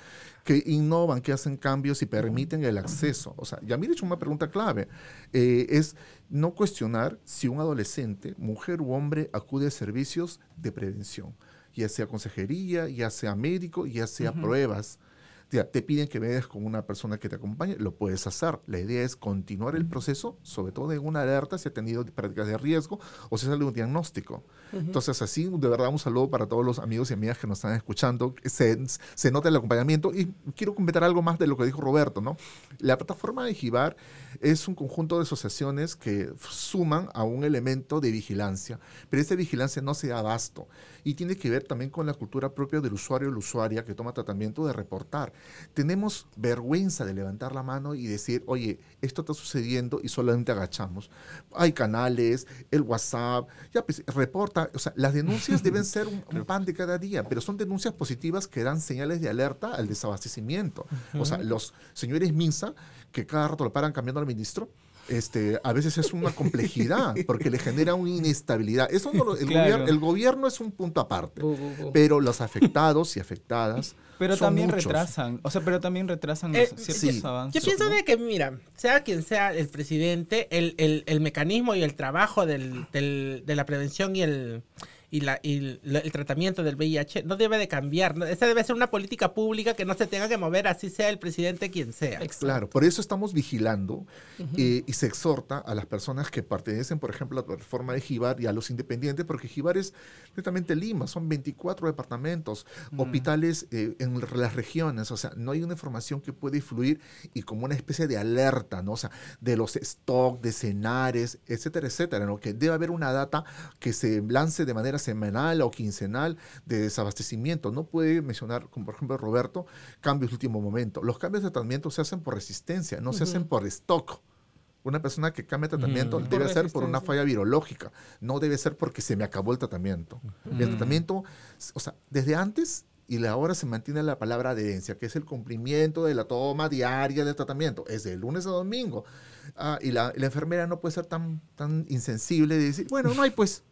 que innovan, que hacen cambios y permiten el acceso. O sea, ya me hecho una pregunta clave. Eh, es no cuestionar si un adolescente, mujer u hombre, acude a servicios de prevención, ya sea consejería, ya sea médico, ya sea pruebas te piden que veas con una persona que te acompañe, lo puedes hacer. La idea es continuar el proceso, sobre todo en una alerta si ha tenido prácticas de riesgo o si sale un diagnóstico. Entonces, así, de verdad, un saludo para todos los amigos y amigas que nos están escuchando. Se, se nota el acompañamiento y quiero comentar algo más de lo que dijo Roberto, ¿no? La plataforma de Gibar es un conjunto de asociaciones que suman a un elemento de vigilancia, pero esa vigilancia no se da abasto y tiene que ver también con la cultura propia del usuario o la usuaria que toma tratamiento de reportar. Tenemos vergüenza de levantar la mano y decir, oye, esto está sucediendo y solamente agachamos. Hay canales, el WhatsApp, ya pues, reporta, o sea, las denuncias deben ser un, pan de cada día, pero son denuncias positivas que dan señales de alerta al desabastecimiento. O sea, los señores Minsa, que cada rato lo paran cambiando al ministro, este, a veces es una complejidad porque le genera una inestabilidad. Eso el, gobierno, es un punto aparte, pero los afectados y afectadas pero también retrasan, o sea, pero también retrasan eh, ciertos avances. Yo pienso de que, mira, sea quien sea el presidente, el, el, el mecanismo y el trabajo del, del, de la prevención y el y, la, y el tratamiento del VIH no debe de cambiar. Esa debe ser una política pública que no se tenga que mover, así sea el presidente quien sea. Claro, por eso estamos vigilando eh, y se exhorta a las personas que pertenecen, por ejemplo, a la reforma de Gibar y a los independientes, porque Gibar es netamente Lima, son 24 departamentos, mm. hospitales eh, en las regiones, o sea, no hay una información que puede fluir y como una especie de alerta, ¿no? O sea, de los stock, de escenarios, etcétera, etcétera, ¿no? Que debe haber una data que se lance de manera semanal o quincenal de desabastecimiento. No puede mencionar, como por ejemplo Roberto, cambios de último momento. Los cambios de tratamiento se hacen por resistencia, no se hacen por stock. Una persona que cambia tratamiento mm. debe ser por una falla virológica, no debe ser porque se me acabó el tratamiento. El tratamiento, o sea, desde antes y ahora se mantiene la palabra adherencia, que es el cumplimiento de la toma diaria del tratamiento. Es de lunes a domingo. Ah, y la, la, enfermera no puede ser tan, tan insensible de decir, bueno, no hay pues,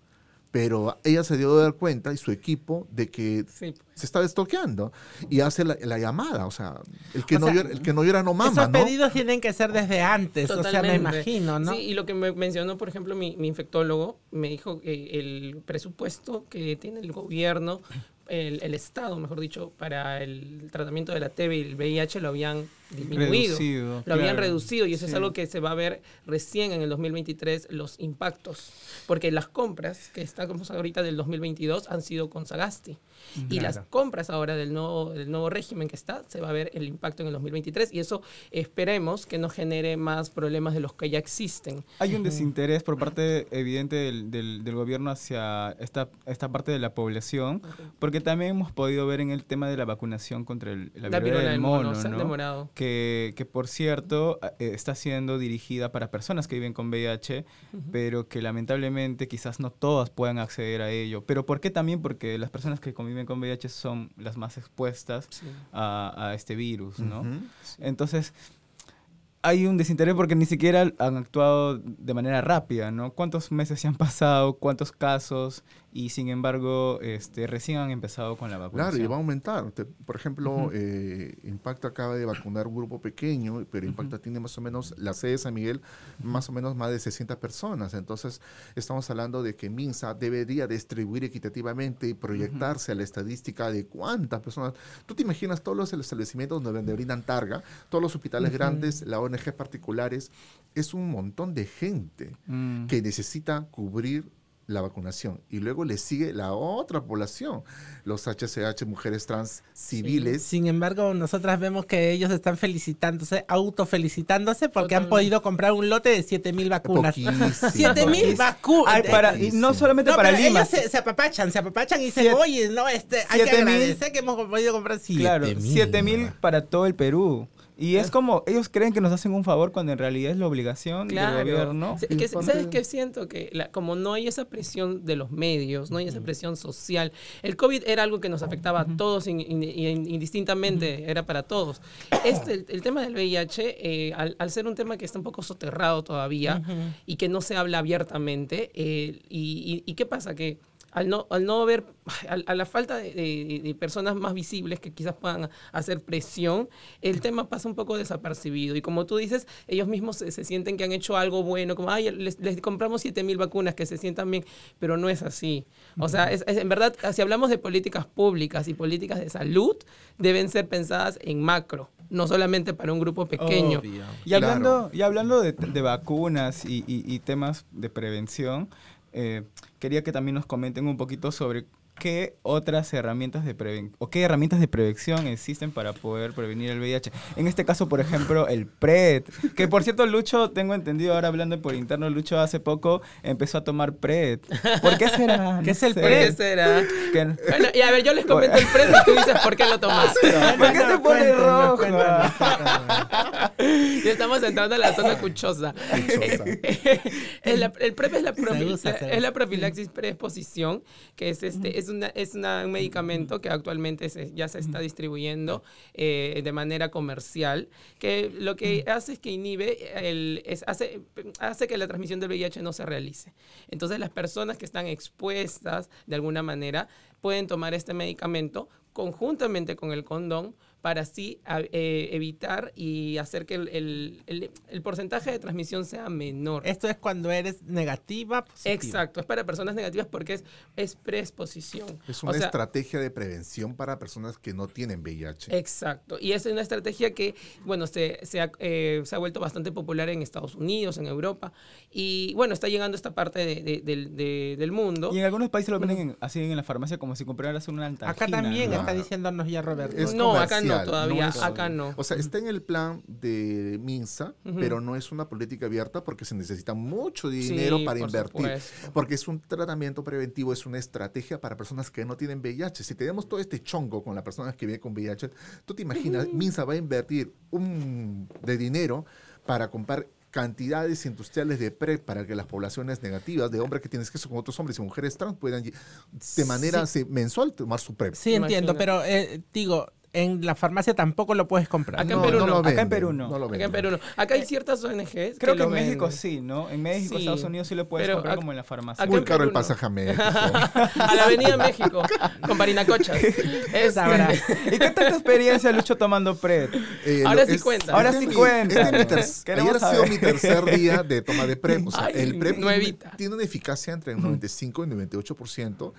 pero ella se dio de dar cuenta y su equipo de que pues. se está estoqueando y hace la, llamada, o sea, el que, no llora, el que no llora no mama, Esos pedidos tienen que ser desde antes, o sea, me imagino, ¿no? Sí, y lo que me mencionó, por ejemplo, mi, mi infectólogo, me dijo que el presupuesto que tiene el gobierno el, Estado, mejor dicho, para el tratamiento de la TB y el VIH lo habían disminuido, lo habían reducido y eso es algo que se va a ver recién en el 2023 los impactos, porque las compras que estamos ahorita del 2022 han sido con Sagasti. Y las compras ahora del nuevo, del nuevo régimen que está, se va a ver el impacto en el 2023 y eso esperemos que no genere más problemas de los que ya existen. Hay un desinterés por parte evidente del, del, gobierno hacia esta, esta parte de la población, porque también hemos podido ver en el tema de la vacunación contra el, la, viruela del mono, demorado que, por cierto eh, está siendo dirigida para personas que viven con VIH, pero que lamentablemente quizás no todas puedan acceder a ello. ¿Pero por qué también? Porque las personas que conviven con VIH son las más expuestas a, este virus, ¿no? Entonces, hay un desinterés porque ni siquiera han actuado de manera rápida, ¿no? ¿Cuántos meses se han pasado? ¿Cuántos casos? Y sin embargo, este, recién han empezado con la vacunación. Claro, y va a aumentar. Por ejemplo, eh, Impacto acaba de vacunar un grupo pequeño, pero Impacto tiene más o menos, la sede de San Miguel, más o menos más de 60 personas. Entonces, estamos hablando de que MINSA debería distribuir equitativamente y proyectarse a la estadística de cuántas personas. ¿Tú te imaginas todos los establecimientos donde brindan targa, todos los hospitales grandes, la ONG particulares, es un montón de gente mm. que necesita cubrir la vacunación y luego le sigue la otra población, los HCH, mujeres trans civiles. Sin embargo, nosotras vemos que ellos están felicitándose, autofelicitándose porque han podido comprar un lote de 7000 vacunas. 7000 vacunas. y no solamente para Lima. Ellos se, apapachan, se apapachan y dicen, oye, no, este, hay que agradecer que hemos podido comprar 7000. Claro, 7000 para todo el Perú. Y es como, ellos creen que nos hacen un favor cuando en realidad es la obligación del gobierno. ¿Sabes qué siento? Que como no hay esa presión de los medios, no hay esa presión social. El COVID era algo que nos afectaba a todos indistintamente, era para todos. Este, el, tema del VIH, eh, al, ser un tema que está un poco soterrado todavía y que no se habla abiertamente, eh, y, y, qué pasa? Que al no, al no ver, a, la falta de, personas más visibles que quizás puedan hacer presión, el tema pasa un poco desapercibido. Y como tú dices, ellos mismos se, sienten que han hecho algo bueno, como, ay, les, compramos 7 mil vacunas, que se sientan bien, pero no es así. O sea, es, en verdad, si hablamos de políticas públicas y políticas de salud, deben ser pensadas en macro no solamente para un grupo pequeño. Y hablando, y hablando de, vacunas y, y, temas de prevención, eh, quería que también nos comenten un poquito sobre qué otras herramientas de prevención o qué herramientas de prevención existen para poder prevenir el VIH. En este caso, por ejemplo, el PRED, que por cierto, Lucho, tengo entendido ahora hablando por interno, Lucho hace poco empezó a tomar PRED. ¿Por qué será? ¿Qué es el PRED? ¿Qué será? Bueno, y a ver, yo les comento el PRED y tú dices por qué lo tomas. ¿Por qué se pone rojo? y estamos entrando a la zona cuchosa. el, PRED es la, es la profilaxis preexposición, que es este es es un medicamento que actualmente ya se está distribuyendo eh, de manera comercial, que lo que hace es que inhibe, el, hace, hace que la transmisión del VIH no se realice. Entonces las personas que están expuestas de alguna manera pueden tomar este medicamento conjuntamente con el condón para así eh, evitar y hacer que el, porcentaje de transmisión sea menor. Esto es cuando eres negativa. Exacto, es para personas negativas porque es, es preexposición. Es una estrategia de prevención para personas que no tienen VIH. Exacto, y es una estrategia que, bueno, se, se, ha, eh, se ha vuelto bastante popular en Estados Unidos, en Europa, y bueno, está llegando a esta parte de, del mundo. Y en algunos países lo venden así en la farmacia como si compraras una alta. Acá también está diciéndonos ya Roberto. no, acá no todavía, acá no. O sea, está en el plan de MINSA, pero no es una política abierta porque se necesita mucho dinero para invertir. Porque es un tratamiento preventivo, es una estrategia para personas que no tienen VIH. Si tenemos todo este chongo con las personas que viven con VIH, tú te imaginas, MINSA va a invertir un de dinero para comprar cantidades industriales de PrEP para que las poblaciones negativas de hombres que tienen sexo con otros hombres y mujeres trans puedan de manera mensual tomar su PrEP. Sí, entiendo, pero eh, digo, en la farmacia tampoco lo puedes comprar. Acá en Perú no. lo Acá en Perú no. lo Acá en. Perú no. Acá hay ciertas ONGs Creo que, lo en México venden. sí, ¿no? En México, Sí. Estados Unidos sí lo puedes Pero comprar como en la farmacia. Muy caro el pasaje a México. A la Avenida México, con Parinacochas. Es Ahora, ¿Y qué tal tu experiencia, Lucho, tomando PrEP? Eh, Ahora sí es- cuenta. Ahora este sí cuenta. este es mi ter- Queremos ayer ha sido mi tercer día de toma de PrEP. O sea, Ay, el PrEP tiene, nuevita. tiene una eficacia entre el 95 y 98%.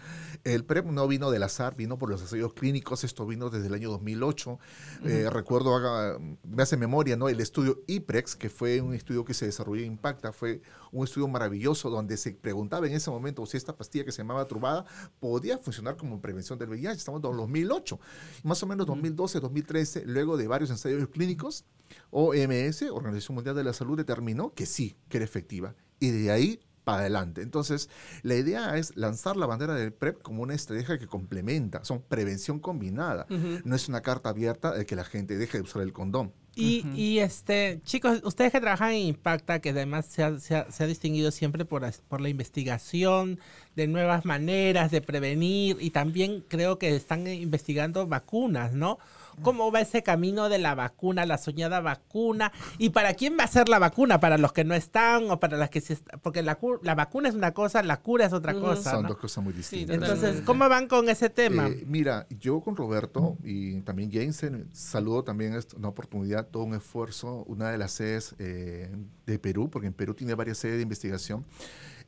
El PrEP no vino del azar, vino por los ensayos clínicos. Esto vino desde el año 2008. Eh, recuerdo, haga- me hace memoria, ¿no? El estudio IPREX, que fue un estudio que se desarrolló en Impacta, fue un estudio maravilloso donde se preguntaba en ese momento si esta pastilla que se llamaba Trubada podía funcionar como prevención del VIH. Estamos en 2008. Y más o menos 2012, 2013, luego de varios ensayos clínicos, OMS, Organización Mundial de la Salud, determinó que sí, que era efectiva. Y de ahí para adelante. Entonces, la idea es lanzar la bandera del PrEP como una estrategia que complementa, son prevención combinada. No es una carta abierta de que la gente deje de usar el condón. Y, y, este, chicos, ustedes que trabajan en Impacta, que además se ha, se ha- se ha distinguido siempre por, la investigación de nuevas maneras de prevenir y también creo que están investigando vacunas, ¿no? ¿Cómo va ese camino de la vacuna, la soñada vacuna? ¿Y para quién va a ser la vacuna? ¿Para los que no están o para las que sí están? Porque la, cu- la vacuna es una cosa, la cura es otra cosa, Son ¿no? dos cosas muy distintas. Entonces. ¿cómo van con ese tema? Eh, mira, yo con Roberto y también Jensen, saludo también esta- una oportunidad, todo un esfuerzo, una de las sedes eh, de Perú, porque en Perú tiene varias sedes de investigación.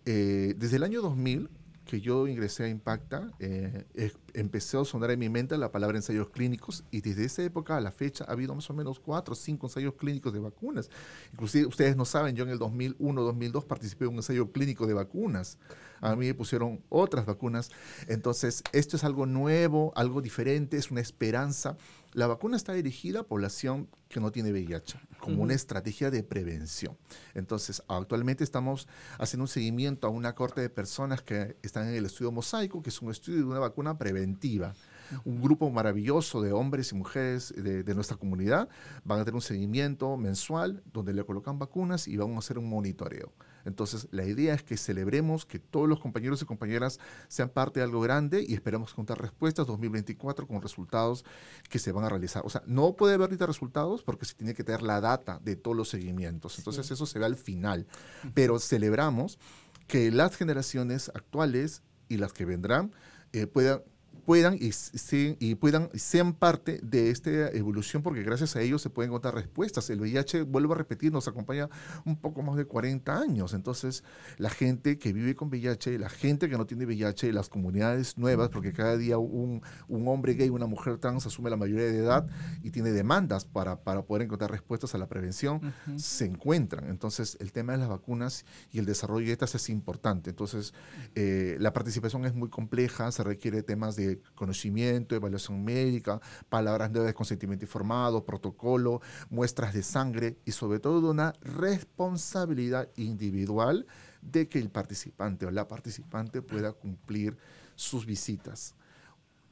Eh, desde el año 2000, que yo ingresé a Impacta, eh, empezó a sonar en mi mente la palabra ensayos clínicos y desde esa época a la fecha ha habido más o menos cuatro o cinco ensayos clínicos de vacunas. Inclusive ustedes no saben, yo en el 2001-2002 participé en un ensayo clínico de vacunas. A mí me pusieron otras vacunas. Entonces, esto es algo nuevo, algo diferente, es una esperanza. La vacuna está dirigida a población que no tiene VIH, como una estrategia de prevención. Entonces, actualmente estamos haciendo un seguimiento a una corte de personas que están en el estudio Mosaico, que es un estudio de una vacuna preventiva. Un grupo maravilloso de hombres y mujeres de, de nuestra comunidad van a tener un seguimiento mensual donde le colocan vacunas y vamos a hacer un monitoreo. Entonces, la idea es que celebremos que todos los compañeros y compañeras sean parte de algo grande y esperamos contar respuestas 2024 con resultados que se van a realizar. O sea, no puede haber ahorita resultados porque se tiene que tener la data de todos los seguimientos. Entonces, eso se ve al final. Pero celebramos que las generaciones actuales y las que vendrán eh, puedan puedan y, se- y puedan sean parte de esta evolución porque gracias a ellos se pueden encontrar respuestas. El VIH, vuelvo a repetir, nos acompaña un poco más de 40 años. Entonces, la gente que vive con VIH, la gente que no tiene VIH, las comunidades nuevas, porque cada día un, un hombre gay, una mujer trans asume la mayoría de edad y tiene demandas para, para poder encontrar respuestas a la prevención, se encuentran. Entonces, el tema de las vacunas y el desarrollo de estas es importante. Entonces, eh, la participación es muy compleja, se requiere temas de conocimiento, evaluación médica, palabras nuevas de consentimiento informado, protocolo, muestras de sangre y sobre todo una responsabilidad individual de que el participante o la participante pueda cumplir sus visitas.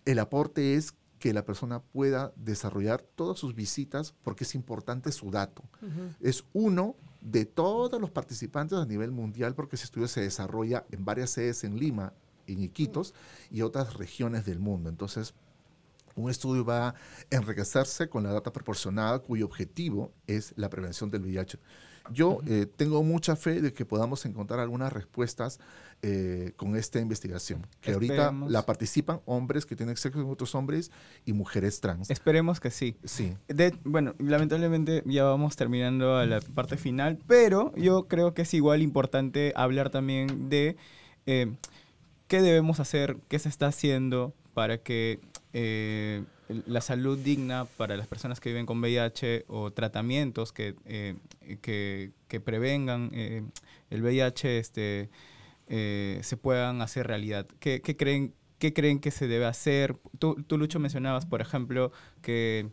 El aporte es que la persona pueda desarrollar todas sus visitas porque es importante su dato. Es uno de todos los participantes a nivel mundial porque ese estudio se desarrolla en varias sedes en Lima, en Iquitos y otras regiones del mundo. Entonces, un estudio va a enriquecerse con la data proporcionada cuyo objetivo es la prevención del VIH. Yo eh, tengo mucha fe de que podamos encontrar algunas respuestas eh, con esta investigación, que ahorita Esperemos. la participan hombres que tienen sexo con otros hombres y mujeres trans. Esperemos que sí. Sí. De- bueno, lamentablemente ya vamos terminando a la parte final, pero yo creo que es igual importante hablar también de eh, qué debemos hacer, qué se está haciendo para que eh, la salud digna para las personas que viven con VIH o tratamientos que, eh, que, que prevengan eh, el VIH este, se puedan hacer realidad. ¿Qué, qué creen? ¿Qué creen que se debe hacer? Tú, tú Lucho, mencionabas, por ejemplo, que,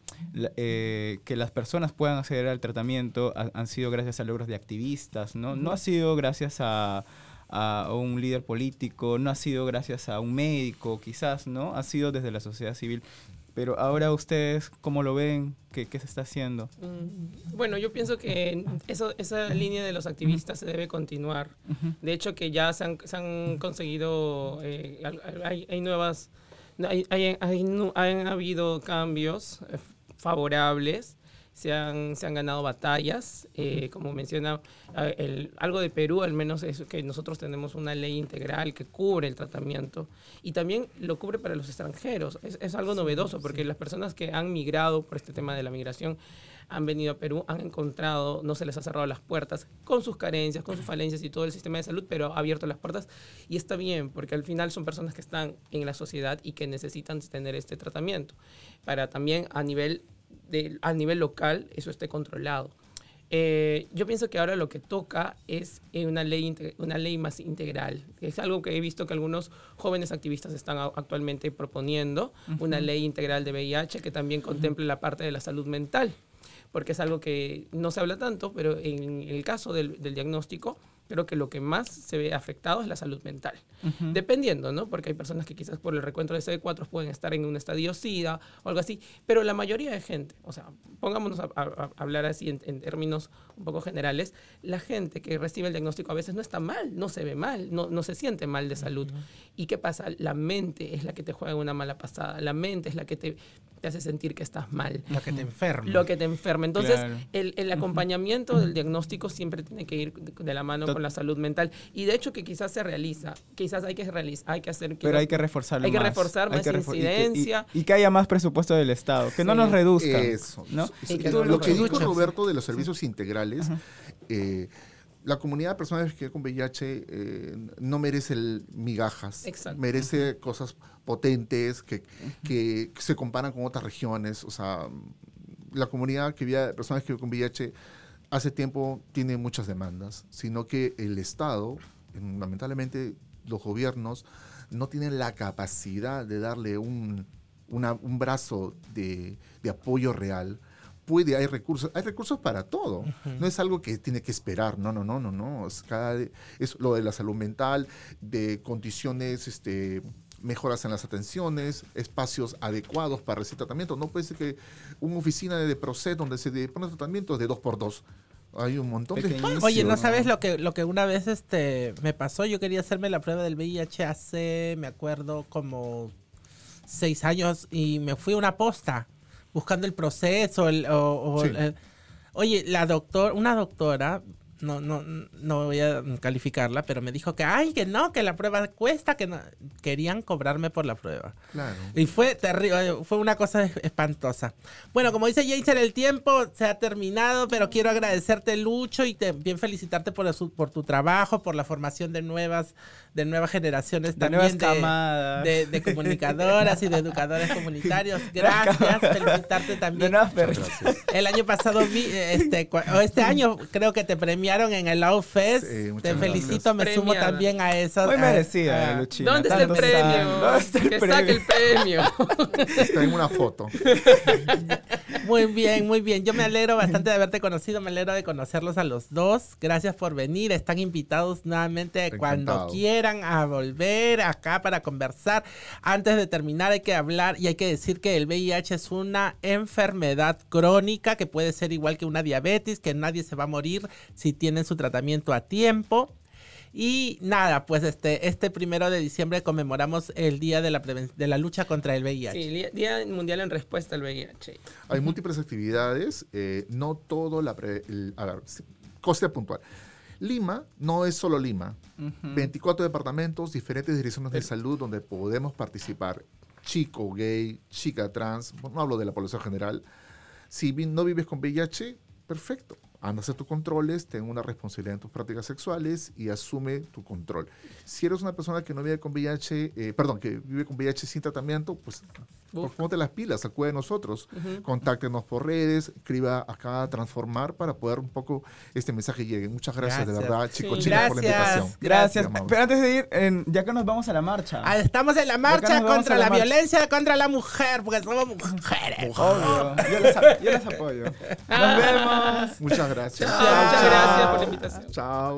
eh, que las personas puedan acceder al tratamiento ha- han sido gracias a logros de activistas, ¿no? No ha sido gracias a, a un líder político, no ha sido gracias a un médico, quizás, ¿no? Ha sido desde la sociedad civil. Pero ahora ustedes, ¿cómo lo ven? ¿Qué, qué se está haciendo? Mm, Bueno, yo pienso que eso, esa línea de los activistas se debe continuar. De hecho, que ya se han, se han conseguido, eh, hay, hay nuevas Hay, hay- han habido cambios eh, favorables, se han, se han ganado batallas, eh, como menciona el- algo de Perú, al menos es que nosotros tenemos una ley integral que cubre el tratamiento y también lo cubre para los extranjeros. Es, es algo novedoso porque las personas que han migrado por este tema de la migración han venido a Perú, han encontrado, no se les ha cerrado las puertas, con sus carencias, con sus falencias y todo el sistema de salud, pero ha abierto las puertas y está bien, porque al final son personas que están en la sociedad y que necesitan tener este tratamiento, para también a nivel, de, a nivel local eso esté controlado. Eh, yo pienso que ahora lo que toca es eh, una, ley, una ley más integral. Es algo que he visto que algunos jóvenes activistas están actualmente proponiendo, una ley integral de VIH que también contemple la parte de la salud mental porque es algo que no se habla tanto, pero en el caso del, del diagnóstico, creo que lo que más se ve afectado es la salud mental. Dependiendo, ¿no? Porque hay personas que quizás por el recuento de CD4 pueden estar en un estadio SIDA o algo así, pero la mayoría de gente, o sea, pongámonos a, a- a hablar así en, en términos un poco generales, la gente que recibe el diagnóstico a veces no está mal, no se ve mal, no, no se siente mal de salud. ¿Y qué pasa? La mente es la que te juega una mala pasada, la mente es la que te, te hace sentir que estás mal Lo que te enferma. lo que te enferma. Entonces, Claro. el, el acompañamiento del diagnóstico siempre tiene que ir de la mano Tot- con la salud mental. Y de hecho que quizás se realiza, quizás hay que realizar, hay que hacer... Pero hay que reforzarlo hay que más. reforzar más refor- y que- y- incidencia. Y, que haya más presupuesto del Estado. Que no Sí. nos reduzca. Eso. ¿no? Eso. Y que Lo, no lo que dijo. Roberto de los servicios integrales, eh, la comunidad de personas que con VIH eh, no merece el- migajas, Exacto. merece cosas potentes que, que se comparan con otras regiones. O sea, la comunidad que vive, personas que viven con VIH hace tiempo tiene muchas demandas, sino que el Estado, en- lamentablemente los gobiernos, no tienen la capacidad de darle un, una- un brazo de, de apoyo real. Puede, hay recursos, hay recursos para todo. No es algo que tiene que esperar, no, no, no, no, no. Es, cada, es lo de la salud mental, de condiciones, este, mejoras en las atenciones, espacios adecuados para recibir tratamiento. No puede ser que una oficina de Proced donde se de- pone tratamientos de dos por dos. Hay un montón de Pequeñísimo. espacio. Oye, ¿no sabes lo que, lo que una vez este, me pasó? Yo quería hacerme la prueba del VIH hace, me acuerdo, como seis años y me fui a una posta buscando el proceso. el- o- o- Sí. el- oye, la doctor, una doctora, no, no, no voy a calificarla, pero me dijo que, ay, que no, que la prueba cuesta, que no. Querían cobrarme por la prueba. Claro. Y fue terrible, fue una cosa es- espantosa. Bueno, como dice Jason, el tiempo se ha terminado, pero quiero agradecerte, Lucho, y también felicitarte por, su- por tu trabajo, por la formación de nuevas, de nuevas generaciones De también nuevas de, camadas. de, de comunicadoras y de educadores comunitarios. Gracias, felicitarte también. El año pasado vi, este, o este año creo que te premiaron en el Outfest. Sí, muchas te gracias. felicito, me sumo también a eso. Muy merecida, a- Luchina. ¿Dónde está el premio? ¿Dónde está el que premio? saque el premio. Está en una foto. Muy bien, muy bien. Yo me alegro bastante de haberte conocido, me alegro de conocerlos a los dos. Gracias por venir. Están invitados nuevamente Encantado. cuando quieran a volver acá para conversar. Antes de terminar hay que hablar y hay que decir que el VIH es una enfermedad crónica que puede ser igual que una diabetes, que nadie se va a morir si tienen su tratamiento a tiempo. Y nada, pues este, este primero de diciembre conmemoramos el Día de la, de la Lucha contra el VIH. Sí, Día- Mundial en Respuesta al VIH. Hay múltiples actividades, eh, no todo la... pre- el- a ver, cosa puntual. Lima no es solo Lima. 24 departamentos, diferentes direcciones de salud donde podemos participar. Chico, gay, chica trans, no hablo de la población general. Si no vives con VIH, perfecto. Anda a hacer tus controles, ten una responsabilidad en tus prácticas sexuales y asume tu control. Si eres una persona que no vive con VIH, eh, perdón, que vive con VIH sin tratamiento, pues Busca. ponte las pilas, acude de nosotros. Contáctenos por redes, escriba acá a Transformar para poder un poco este mensaje llegue. Muchas gracias, de Gracias. verdad, chicos, Sí. chicas, por la Gracias. invitación. Gracias. Amamos. Pero antes de ir, en- ya que nos vamos a la marcha. Ah, estamos en la marcha contra la la, marcha. violencia contra la mujer, porque somos mujeres. Obvio. Yo les, ap- yo les apoyo. Nos vemos. Muchas gracias. Muchas gracias por la invitación. Chao.